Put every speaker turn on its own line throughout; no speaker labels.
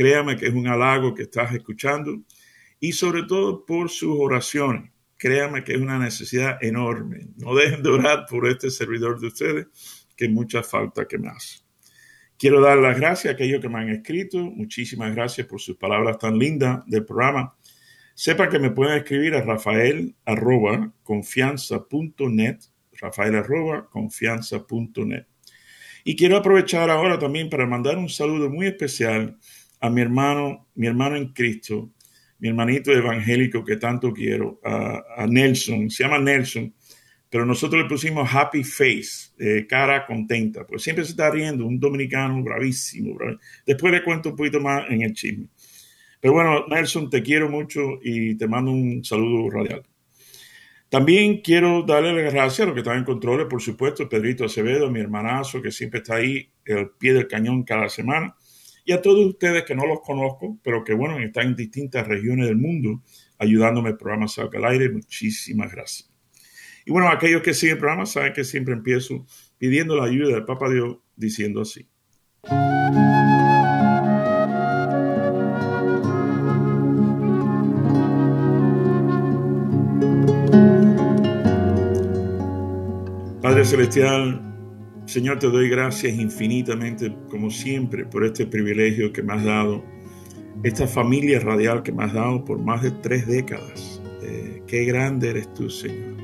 Créame que es un halago que estás escuchando. Y sobre todo por sus oraciones. Créame que es una necesidad enorme. No dejen de orar por este servidor de ustedes, que mucha falta que me hace. Quiero dar las gracias a aquellos que me han escrito. Muchísimas gracias por sus palabras tan lindas del programa. Sepa que me pueden escribir a rafael rafael Y quiero aprovechar ahora también para mandar un saludo muy especial a mi hermano, mi hermano en Cristo, mi hermanito evangélico que tanto quiero, a, Nelson, se llama Nelson, pero nosotros le pusimos happy face, eh, cara contenta, pues siempre se está riendo, un dominicano bravísimo. Después le cuento un poquito más en el chisme. Pero bueno, Nelson, te quiero mucho y te mando un saludo radial. También quiero darle las gracias a los que están en control, por supuesto, Pedrito Acevedo, mi hermanazo, que siempre está ahí al pie del cañón cada semana, y a todos ustedes que no los conozco, pero que bueno, están en distintas regiones del mundo ayudándome el programa Salga al Aire. Muchísimas gracias. Y bueno, aquellos que siguen el programa saben que siempre empiezo pidiendo la ayuda del Papa Dios diciendo así. Padre Celestial, Señor, te doy gracias infinitamente, como siempre, por este privilegio que me has dado, esta familia radial que me has dado por más de tres décadas. Eh, qué grande eres tú, Señor.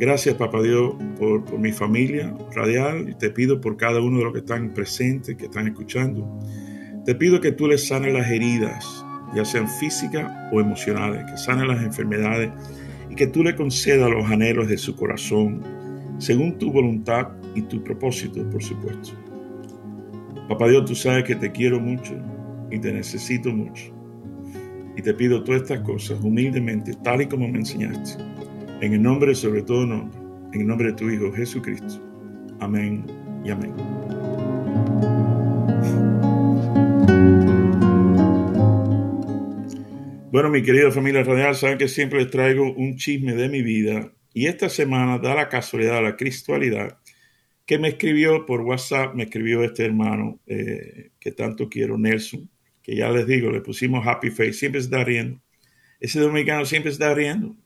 Gracias, Papá Dios, por, mi familia radial y te pido por cada uno de los que están presentes, que están escuchando. Te pido que tú les sanes las heridas, ya sean físicas o emocionales, que sanes las enfermedades y que tú le concedas los anhelos de su corazón según tu voluntad y tu propósito, por supuesto. Papá Dios, tú sabes que te quiero mucho y te necesito mucho. Y te pido todas estas cosas humildemente, tal y como me enseñaste. En el nombre, sobre todo nombre, en el nombre de tu Hijo Jesucristo. Amén y amén. Bueno, mi querida familia radial, saben que siempre les traigo un chisme de mi vida y esta semana da la casualidad, la cristualidad, que me escribió por WhatsApp, me escribió este hermano eh, que tanto quiero, Nelson, que ya les digo, le pusimos happy face, siempre está riendo. Ese dominicano siempre está riendo.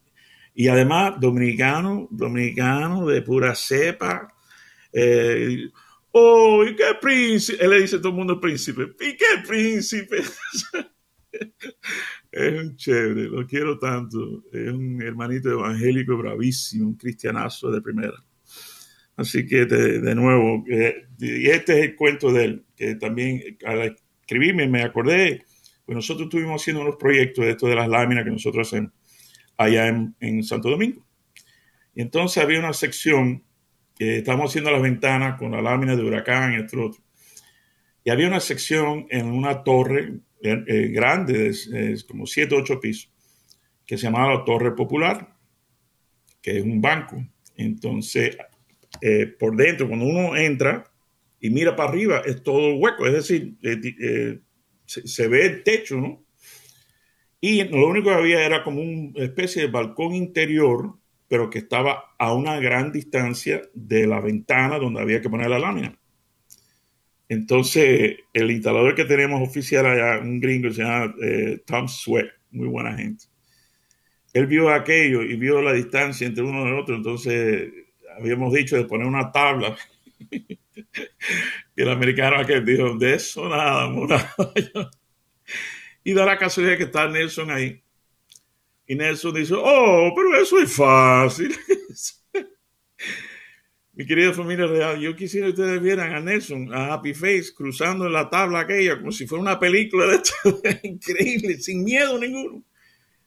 Y además, dominicano, dominicano de pura cepa. Eh, oh, ¿y qué príncipe? Él le dice a todo el mundo príncipe. ¿Y qué príncipe? es un chévere, lo quiero tanto. Es un hermanito evangélico bravísimo, un cristianazo de primera. Así que de, nuevo, eh, y este es el cuento de él, que también al escribirme me acordé, pues nosotros estuvimos haciendo unos proyectos de esto de las láminas que nosotros hacemos allá en, Santo Domingo. Y entonces había una sección que estábamos haciendo las ventanas con la lámina de huracán y otro. Y había una sección en una torre eh, eh, grande, es, como 7 o 8 pisos, que se llamaba la Torre Popular, que es un banco. Entonces, eh, por dentro, cuando uno entra y mira para arriba, es todo hueco, es decir, se, se, ve el techo, ¿no? Y lo único que había era como una especie de balcón interior, pero que estaba a una gran distancia de la ventana donde había que poner la lámina. Entonces, el instalador que tenemos oficial allá, un gringo, se llama eh, Tom Sweat, muy buena gente. Él vio aquello y vio la distancia entre uno y otro, entonces habíamos dicho de poner una tabla. y el americano aquel dijo, de eso nada, nada. y da la casualidad que está Nelson ahí. Y Nelson dice, oh, pero eso es fácil. Mi querida familia real, yo quisiera que ustedes vieran a Nelson, a Happy Face, cruzando la tabla aquella como si fuera una película de esto. increíble, sin miedo ninguno.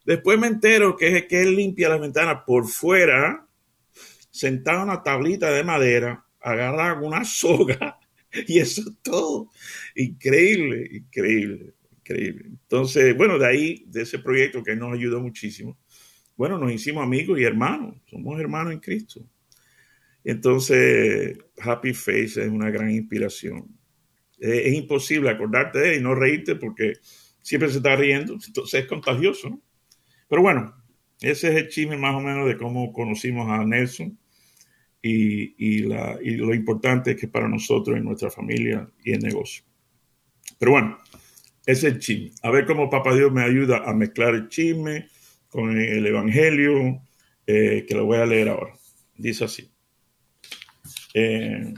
Después me entero que es que él limpia las ventanas por fuera, sentado en una tablita de madera, agarra una soga y eso es todo. Increíble, increíble, Increíble. Entonces, bueno, de ahí, de ese proyecto que nos ayudó muchísimo, bueno, nos hicimos amigos y hermanos, somos hermanos en Cristo. Entonces, Happy Face es una gran inspiración. Es, imposible acordarte de él y no reírte porque siempre se está riendo, entonces es contagioso. Pero bueno, ese es el chisme más o menos de cómo conocimos a Nelson y, lo importante que para nosotros, en nuestra familia y en negocio. Pero bueno, ese es el chisme. A ver cómo Papá Dios me ayuda a mezclar el chisme con el Evangelio, eh, que lo voy a leer ahora. Dice así. Eh,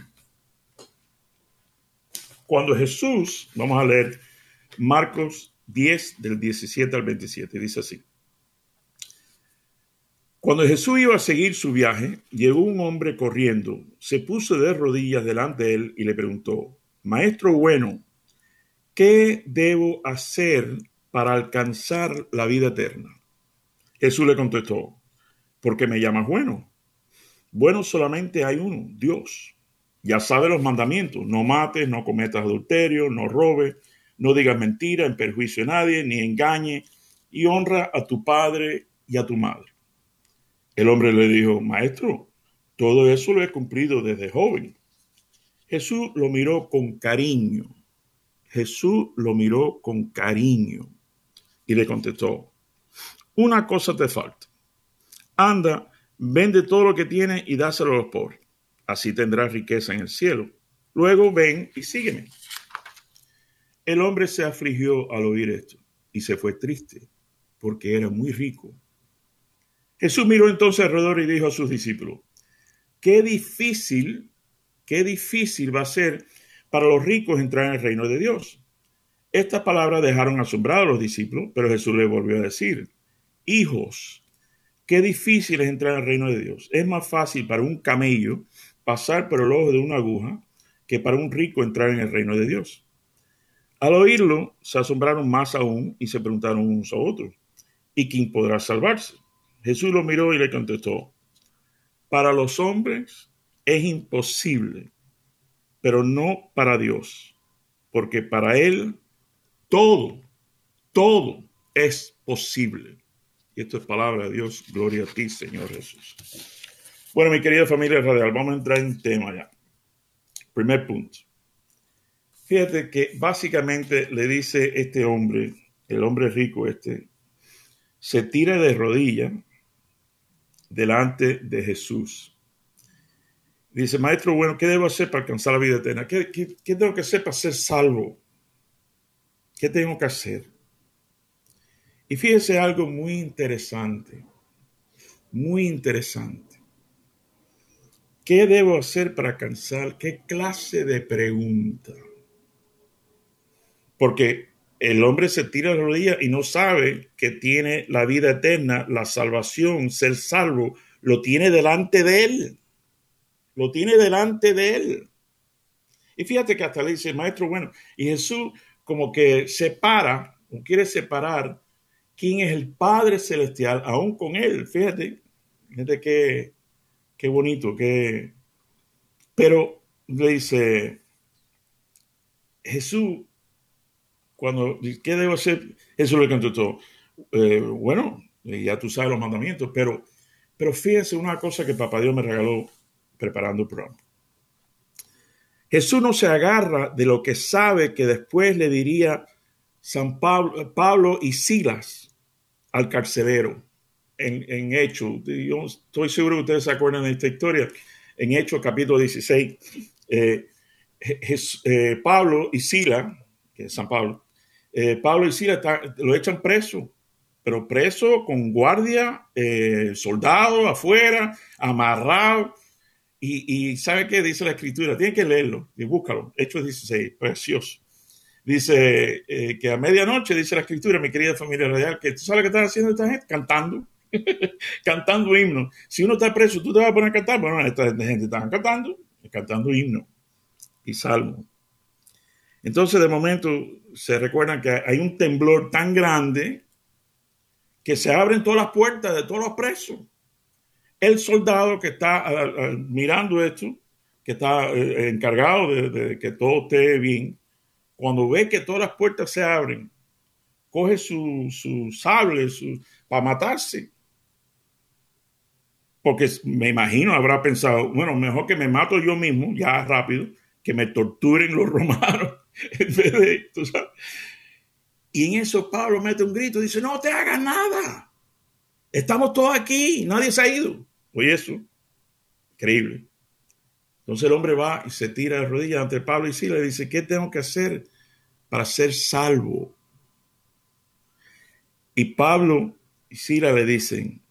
cuando Jesús, vamos a leer Marcos 10 del 17 al 27, dice así. Cuando Jesús iba a seguir su viaje, llegó un hombre corriendo, se puso de rodillas delante de él y le preguntó, Maestro bueno, ¿qué debo hacer para alcanzar la vida eterna? Jesús le contestó, ¿por qué me llamas bueno? Bueno solamente hay uno, Dios. Ya sabe los mandamientos, no mates, no cometas adulterio, no robes, no digas mentira en perjuicio a nadie, ni engañe, y honra a tu padre y a tu madre. El hombre le dijo, Maestro, todo eso lo he cumplido desde joven. Jesús lo miró con cariño. Jesús lo miró con cariño y le contestó, una cosa te falta. Anda, vende todo lo que tienes y dáselo a los pobres. Así tendrás riqueza en el cielo. Luego ven y sígueme. El hombre se afligió al oír esto y se fue triste porque era muy rico Jesús miró entonces alrededor y dijo a sus discípulos, qué difícil, qué difícil va a ser para los ricos entrar en el reino de Dios. Estas palabras dejaron asombrados a los discípulos, pero Jesús les volvió a decir, hijos, qué difícil es entrar en el reino de Dios. Es más fácil para un camello pasar por el ojo de una aguja que para un rico entrar en el reino de Dios. Al oírlo, se asombraron más aún y se preguntaron unos a otros, ¿y quién podrá salvarse? Jesús lo miró y le contestó, para los hombres es imposible, pero no para Dios, porque para Él todo, todo es posible. Y esto es palabra de Dios, gloria a ti, Señor Jesús. Bueno, mi querida familia radial, vamos a entrar en tema ya. Primer punto. Fíjate que básicamente le dice este hombre, el hombre rico este, se tira de rodillas delante de Jesús. Dice, maestro, bueno, ¿qué debo hacer para alcanzar la vida eterna? ¿Qué, tengo que hacer para ser salvo? ¿Qué tengo que hacer? Y fíjese algo muy interesante, muy interesante. ¿Qué debo hacer para alcanzar? ¿Qué clase de pregunta? Porque el hombre se tira la rodilla y no sabe que tiene la vida eterna, la salvación, ser salvo, lo tiene delante de él. Lo tiene delante de él. Y fíjate que hasta le dice, maestro, bueno, y Jesús como que separa, o quiere separar quién es el Padre Celestial, aún con él. Fíjate, fíjate qué, qué bonito, qué... Pero le dice, Jesús cuando, ¿qué debo hacer? Eso le contestó. Eh, bueno, ya tú sabes los mandamientos, pero, pero fíjense una cosa que Papá Dios me regaló preparando el programa. Jesús no se agarra de lo que sabe que después le diría San Pablo, Pablo y Silas al carcelero en, en Hechos. Yo estoy seguro que ustedes se acuerdan de esta historia. En Hechos capítulo 16, eh, eh, Pablo y Silas, que es San Pablo, eh, Pablo y Sila lo echan preso, pero preso con guardia, soldado afuera, amarrado. Y, ¿sabe qué dice la escritura? Tiene que leerlo y búscalo. Hechos 16, precioso. Dice eh, que a medianoche, dice la escritura, mi querida familia radial, que tú sabes qué están haciendo esta gente, cantando, cantando himnos. Si uno está preso, tú te vas a poner a cantar. Bueno, esta gente está cantando, cantando himnos y salmos. Entonces, de momento, se recuerdan que hay un temblor tan grande que se abren todas las puertas de todos los presos. El soldado que está mirando esto, que está eh, encargado de, que todo esté bien, cuando ve que todas las puertas se abren coge su, su sable para matarse. Porque me imagino, habrá pensado, bueno, mejor que me mato yo mismo, ya rápido, que me torturen los romanos en vez de, Y en eso Pablo mete un grito, dice, no te hagas nada. Estamos todos aquí, nadie se ha ido. Oye eso, increíble. Entonces el hombre va y se tira de rodillas ante Pablo y sí le dice, ¿qué tengo que hacer para ser salvo? Y Pablo y Sila le dicen,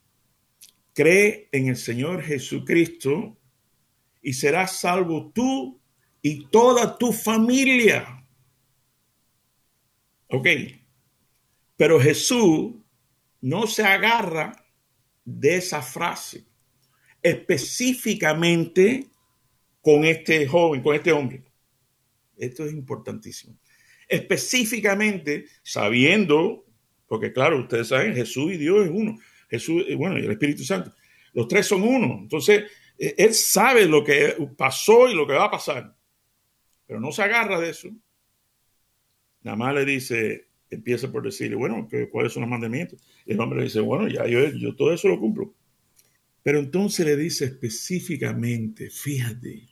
cree en el Señor Jesucristo y serás salvo tú y toda tu familia. Ok, pero Jesús no se agarra de esa frase específicamente con este joven, con este hombre. Esto es importantísimo. Específicamente sabiendo, porque claro, ustedes saben, Jesús y Dios es uno. Jesús, eh, bueno, y el Espíritu Santo. Los tres son uno. Entonces, eh, él sabe lo que pasó y lo que va a pasar. Pero no se agarra de eso. Nada más le dice, empieza por decirle, bueno, ¿cuáles son los mandamientos? El hombre le dice, bueno, ya yo, yo todo eso lo cumplo. Pero entonces le dice específicamente, fíjate,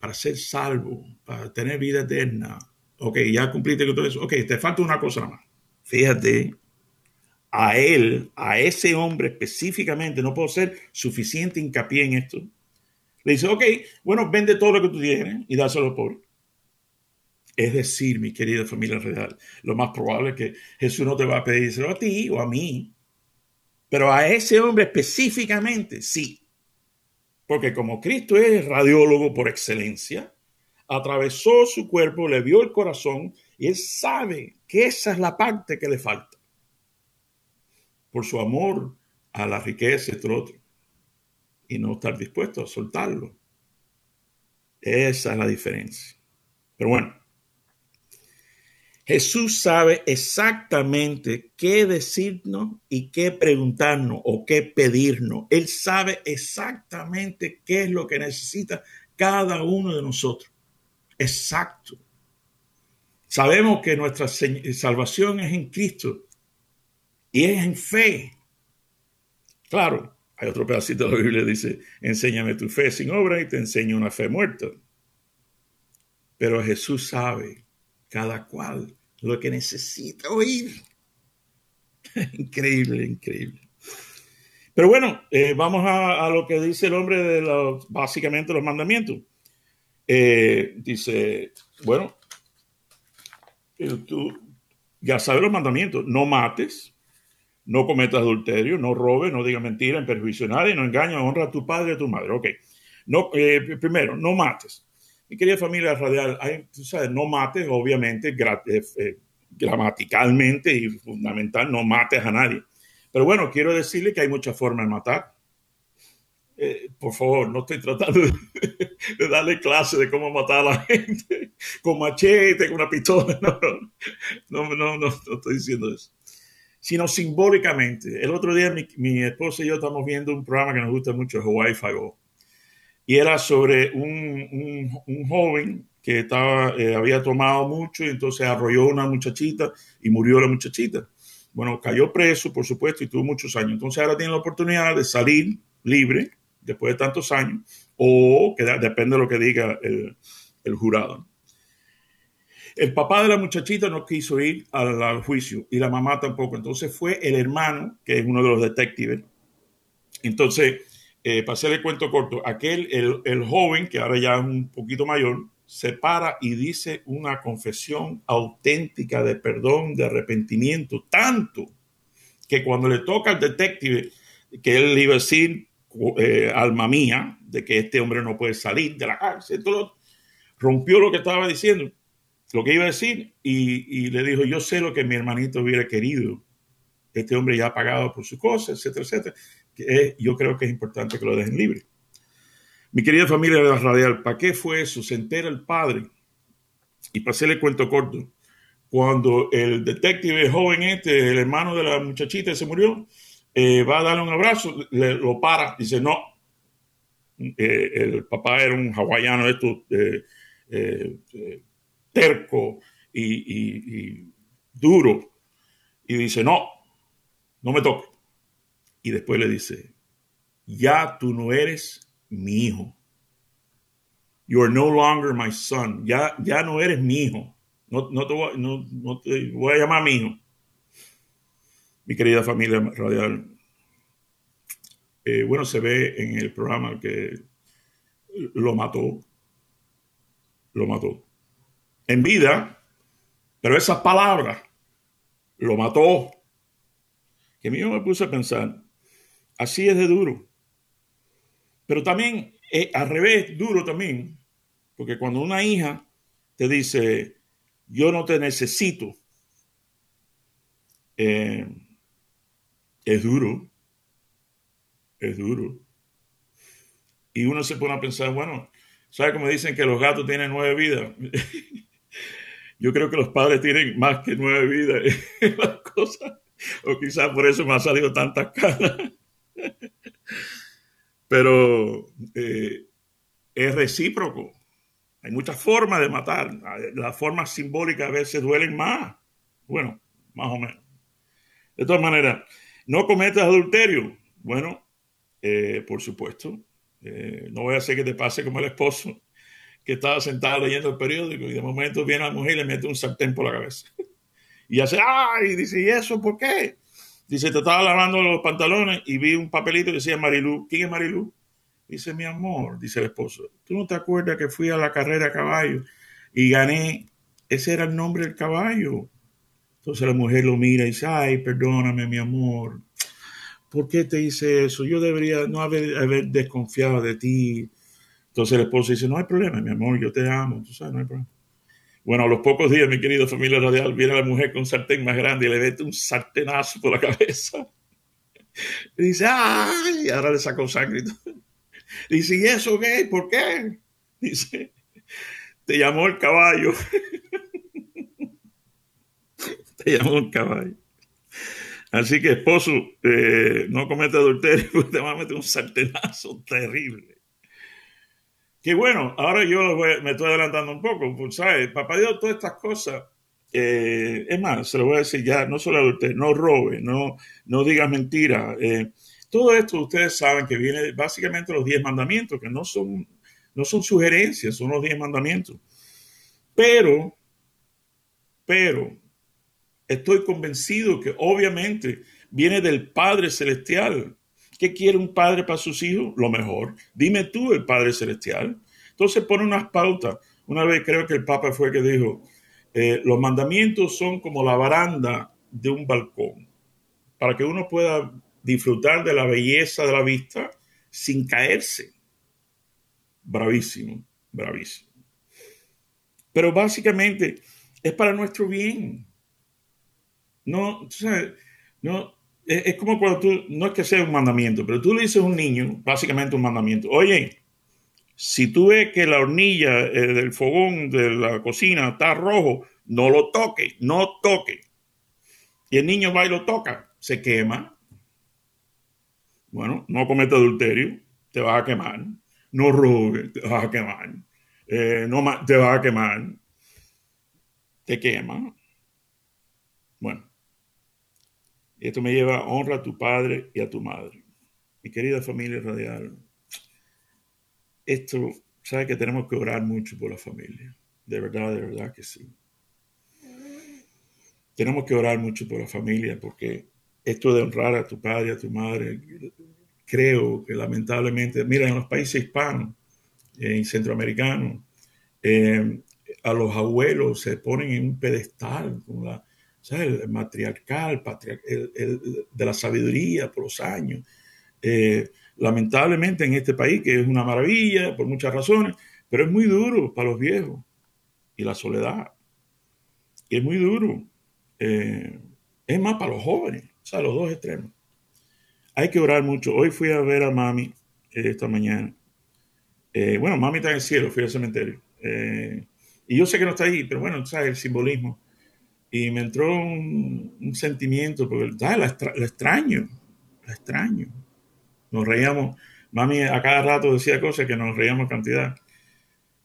para ser salvo, para tener vida eterna, ok, ya cumpliste con todo eso, ok, te falta una cosa más. Fíjate, a él, a ese hombre específicamente, no puedo ser suficiente hincapié en esto. Le dice, ok, bueno, vende todo lo que tú tienes y dáselo al pobre. Es decir, mi querida familia real, lo más probable es que Jesús no te va a pedir a ti o a mí, pero a ese hombre específicamente, sí. Porque como Cristo es radiólogo por excelencia, atravesó su cuerpo, le vio el corazón y él sabe que esa es la parte que le falta. Por su amor a la riqueza y otro. Y no estar dispuesto a soltarlo. Esa es la diferencia. Pero bueno, Jesús sabe exactamente qué decirnos y qué preguntarnos o qué pedirnos. Él sabe exactamente qué es lo que necesita cada uno de nosotros. Exacto. Sabemos que nuestra salvación es en Cristo y es en fe. Claro, hay otro pedacito de la Biblia que dice, enséñame tu fe sin obra y te enseño una fe muerta. Pero Jesús sabe cada cual lo que necesita oír. increíble, increíble. Pero bueno, eh, vamos a, lo que dice el hombre de los, básicamente los mandamientos. Eh, dice, bueno, eh, tú ya sabes los mandamientos, no mates, no cometas adulterio, no robes, no digas mentira en perjuicio a nadie, no engañes, honra a tu padre y a tu madre. Ok, no, primero, no mates. Mi querida familia radial, no mates, obviamente, eh, eh, gramaticalmente y fundamental, no mates a nadie. Pero bueno, quiero decirle que hay muchas formas de matar. Eh, por favor, no estoy tratando de, darle clase de cómo matar a la gente con machete, con una pistola. No, no, no, no, no estoy diciendo eso. Sino simbólicamente. El otro día mi, mi esposa y yo estamos viendo un programa que nos gusta mucho, Hawaii Five y era sobre un, un, joven que estaba, eh, había tomado mucho y entonces arrolló una muchachita y murió la muchachita. Bueno, cayó preso, por supuesto, y tuvo muchos años. Entonces ahora tiene la oportunidad de salir libre después de tantos años, o que depende de lo que diga el, el jurado. El papá de la muchachita no quiso ir al, al, juicio y la mamá tampoco. Entonces fue el hermano, que es uno de los detectives. Entonces eh, para hacer el cuento corto, aquel, el, joven, que ahora ya es un poquito mayor, se para y dice una confesión auténtica de perdón, de arrepentimiento, tanto que cuando le toca al detective, que él iba a decir, eh, alma mía, de que este hombre no puede salir de la cárcel, todo, rompió lo que estaba diciendo, lo que iba a decir, y, y le dijo, yo sé lo que mi hermanito hubiera querido, este hombre ya ha pagado por sus cosas, etcétera, etcétera yo creo que es importante que lo dejen libre. Mi querida familia de la radial, ¿para qué fue eso? Se entera el padre. Y para hacerle cuento corto, cuando el detective joven este, el hermano de la muchachita se murió, eh, va a darle un abrazo, le, lo para, dice no. Eh, el papá era un hawaiano, esto eh, terco y, y, duro. y dice, no, no me toque. Y después le dice, ya tú no eres mi hijo. You are no longer my son. Ya, ya no eres mi hijo. No, no, te voy, a llamar mi hijo. Mi querida familia radial. Eh, bueno, se ve en el programa que lo mató. Lo mató. En vida, pero esas palabras lo mató. Que mí me puse a pensar, así es de duro. Pero también, eh, al revés, duro también, porque cuando una hija te dice, yo no te necesito, eh, es duro, es duro. Y uno se pone a pensar, bueno, ¿sabe cómo dicen que los gatos tienen nueve vidas? Yo creo que los padres tienen más que nueve vidas las cosas, o quizás por eso me ha salido tantas caras. Pero eh, es recíproco. Hay muchas formas de matar. Las formas simbólicas a veces duelen más. Bueno, más o menos. De todas maneras, no cometas adulterio. Bueno, eh, por supuesto. Eh, no voy a hacer que te pase como el esposo que estaba sentado leyendo el periódico y de momento viene la mujer y le mete un sartén por la cabeza. Y hace, ¡ay! Y dice, ¿y eso por qué? Dice, te estaba lavando los pantalones y vi un papelito que decía Marilú. ¿Quién es Marilú? Dice, mi amor, dice el esposo, ¿tú no te acuerdas que fui a la carrera a caballo y gané? Ese era el nombre del caballo. Entonces la mujer lo mira y dice, ay, perdóname, mi amor. ¿Por qué te hice eso? Yo debería no haber, haber desconfiado de ti. Entonces el esposo dice, no hay problema, mi amor, yo te amo, tú sabes, no hay problema. Bueno, a los pocos días, mi querida familia radial, viene la mujer con un sartén más grande y le mete un sartenazo por la cabeza. Y dice, ¡ay! ahora le sacó sangre. Dice, ¿y eso qué? ¿Por qué? Dice, te llamó el caballo. te llamó el caballo. Así que, esposo, eh, no comete adulterio, porque te va a meter un sartenazo terrible. Que bueno, ahora yo me estoy adelantando un poco, pues, ¿sabes? Papá Dios, todas estas cosas, eh, es más, se lo voy a decir ya, no solo adulterio, no robe, no, no digas mentiras. Eh, todo esto ustedes saben que viene básicamente los diez mandamientos, que no son, no son sugerencias, son los diez mandamientos. Pero, pero, estoy convencido que obviamente viene del Padre Celestial ¿Qué quiere un padre para sus hijos? Lo mejor. Dime tú, el Padre Celestial. Entonces pone unas pautas. Una vez creo que el Papa fue que dijo, eh, los mandamientos son como la baranda de un balcón, para que uno pueda disfrutar de la belleza de la vista sin caerse. Bravísimo, bravísimo. Pero básicamente es para nuestro bien. No, no, es, como cuando tú, no es que sea un mandamiento, pero tú le dices a un niño, básicamente un mandamiento, oye, si tú ves que la hornilla eh, del fogón de la cocina está rojo, no lo toque, no toque. Y el niño va y lo toca, se quema. Bueno, no comete adulterio, te vas a quemar. No robes, te vas a quemar. Eh, no te vas a quemar. Te quema. Bueno, esto me lleva a honra a tu padre y a tu madre. Mi querida familia radial, esto, sabe que tenemos que orar mucho por la familia. De verdad, de verdad que sí. Tenemos que orar mucho por la familia porque esto de honrar a tu padre y a tu madre, creo que lamentablemente, mira, en los países hispanos, en centroamericanos, eh, a los abuelos se ponen en un pedestal con la, el matriarcal, de la sabiduría por los años. Eh, lamentablemente en este país, que es una maravilla por muchas razones, pero es muy duro para los viejos y la soledad. es muy duro. Eh, es más para los jóvenes, o sea, los dos extremos. Hay que orar mucho. Hoy fui a ver a mami eh, esta mañana. bueno, mami está en el cielo, fui al cementerio. y yo sé que no está ahí, pero bueno, ¿sabes? El simbolismo y me entró un, sentimiento, porque la, extraño, la extraño. Nos reíamos, mami a cada rato decía cosas que nos reíamos cantidad.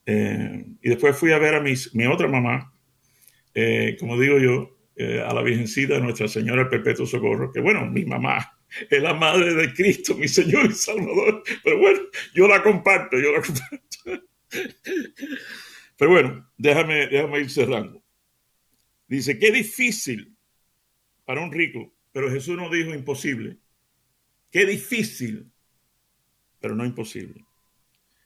Eh, y después fui a ver a mi otra mamá, eh, como digo yo, eh, a la Virgencita Nuestra Señora Perpetuo Socorro, que bueno, mi mamá es la madre de Cristo, mi Señor y Salvador, pero bueno, yo la comparto, yo la comparto. Pero bueno, déjame, déjame ir cerrando. Dice, qué difícil para un rico, pero Jesús no dijo imposible. Qué difícil, pero no imposible.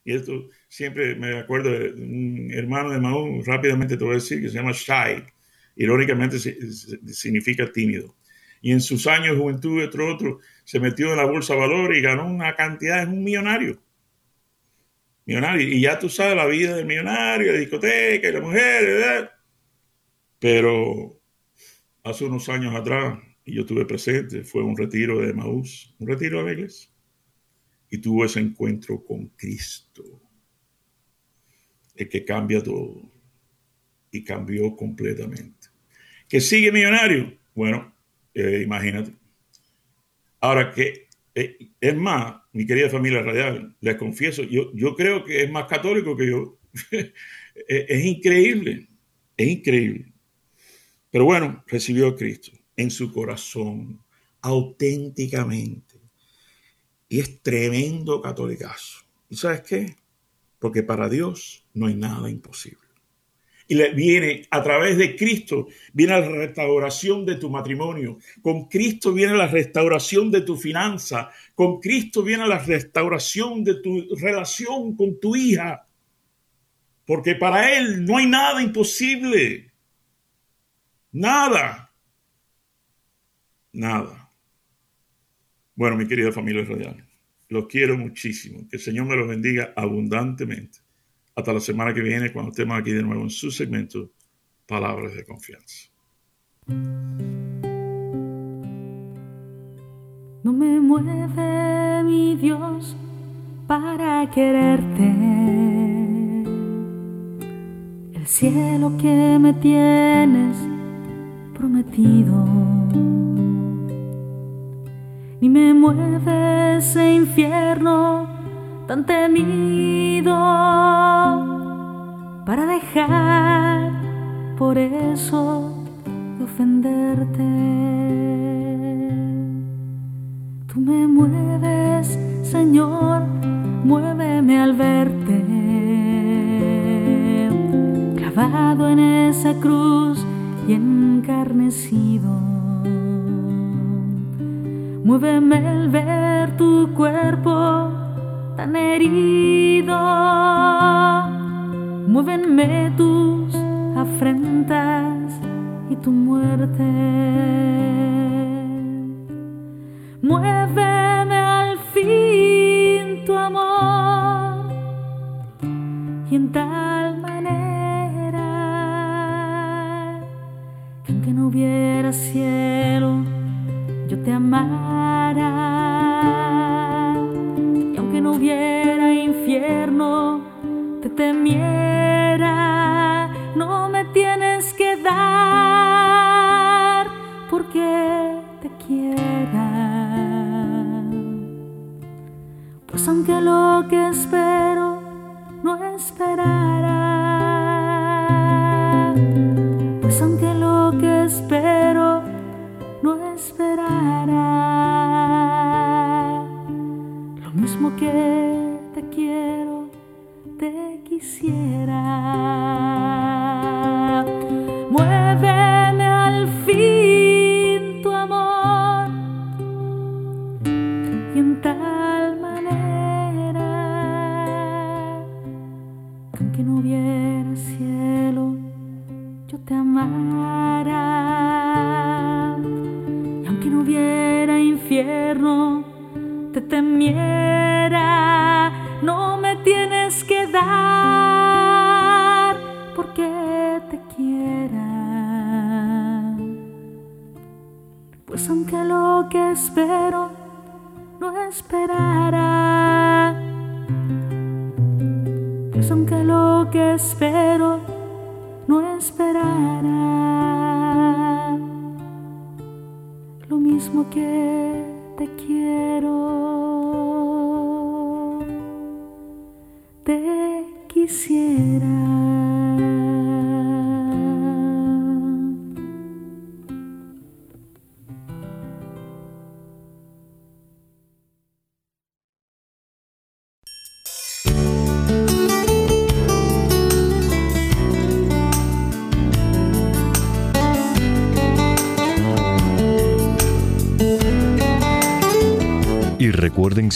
Y esto siempre me acuerdo de un hermano de Mahón, rápidamente te voy a decir, que se llama Shai. Irónicamente significa tímido. Y en sus años de juventud, otro otro, se metió en la bolsa de valor y ganó una cantidad, es un millonario. Millonario. Y ya tú sabes la vida del millonario, la discoteca y la mujer, ¿verdad? Pero hace unos años atrás, y yo estuve presente, fue un retiro de Maús, un retiro de la iglesia y tuvo ese encuentro con Cristo, el que cambia todo y cambió completamente. ¿Que sigue millonario? Bueno, eh, imagínate. Ahora que eh, es más, mi querida familia radial, les confieso, yo, yo creo que es más católico que yo. es increíble, es increíble. Pero bueno, recibió a Cristo en su corazón, auténticamente y es tremendo catolicazo. ¿Y sabes qué? Porque para Dios no hay nada imposible. Y le viene a través de Cristo, viene la restauración de tu matrimonio. Con Cristo viene la restauración de tu finanza. Con Cristo viene la restauración de tu relación con tu hija. Porque para Él no hay nada imposible. Nada. Nada. Bueno, mi querida familia radial, los quiero muchísimo. Que el Señor me los bendiga abundantemente. Hasta la semana que viene, cuando estemos aquí de nuevo en su segmento, Palabras de Confianza.
No me mueve mi Dios para quererte. El cielo que me tienes prometido ni me mueve ese infierno tan temido para dejar por eso de ofenderte. Tú me mueves, Señor, muéveme al verte, clavado en esa cruz encarnecido Muéveme el ver tu cuerpo tan herido. Muévenme tus afrentas y tu muerte. Muéveme al fin tu amor y en tal te quiero, te quisiera.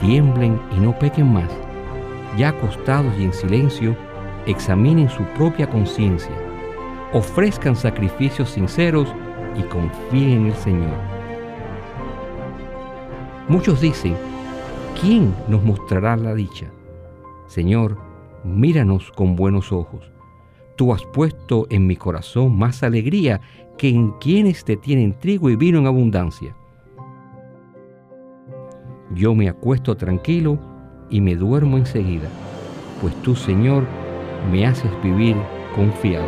Tiemblen y no pequen más. Ya acostados y en silencio, examinen su propia conciencia. Ofrezcan sacrificios sinceros y confíen en el Señor. Muchos dicen, ¿quién nos mostrará la dicha? Señor, míranos con buenos ojos Tú has puesto en mi corazón más alegría que en quienes te tienen trigo y vino en abundancia. Yo me acuesto tranquilo y me duermo enseguida, pues tú, Señor, me haces vivir confiado.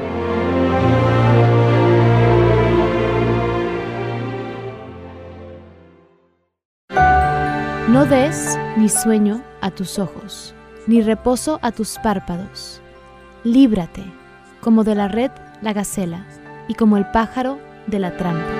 No des ni sueño a tus ojos, ni reposo a tus párpados. Líbrate como de la red la gacela, y como el pájaro de la trampa.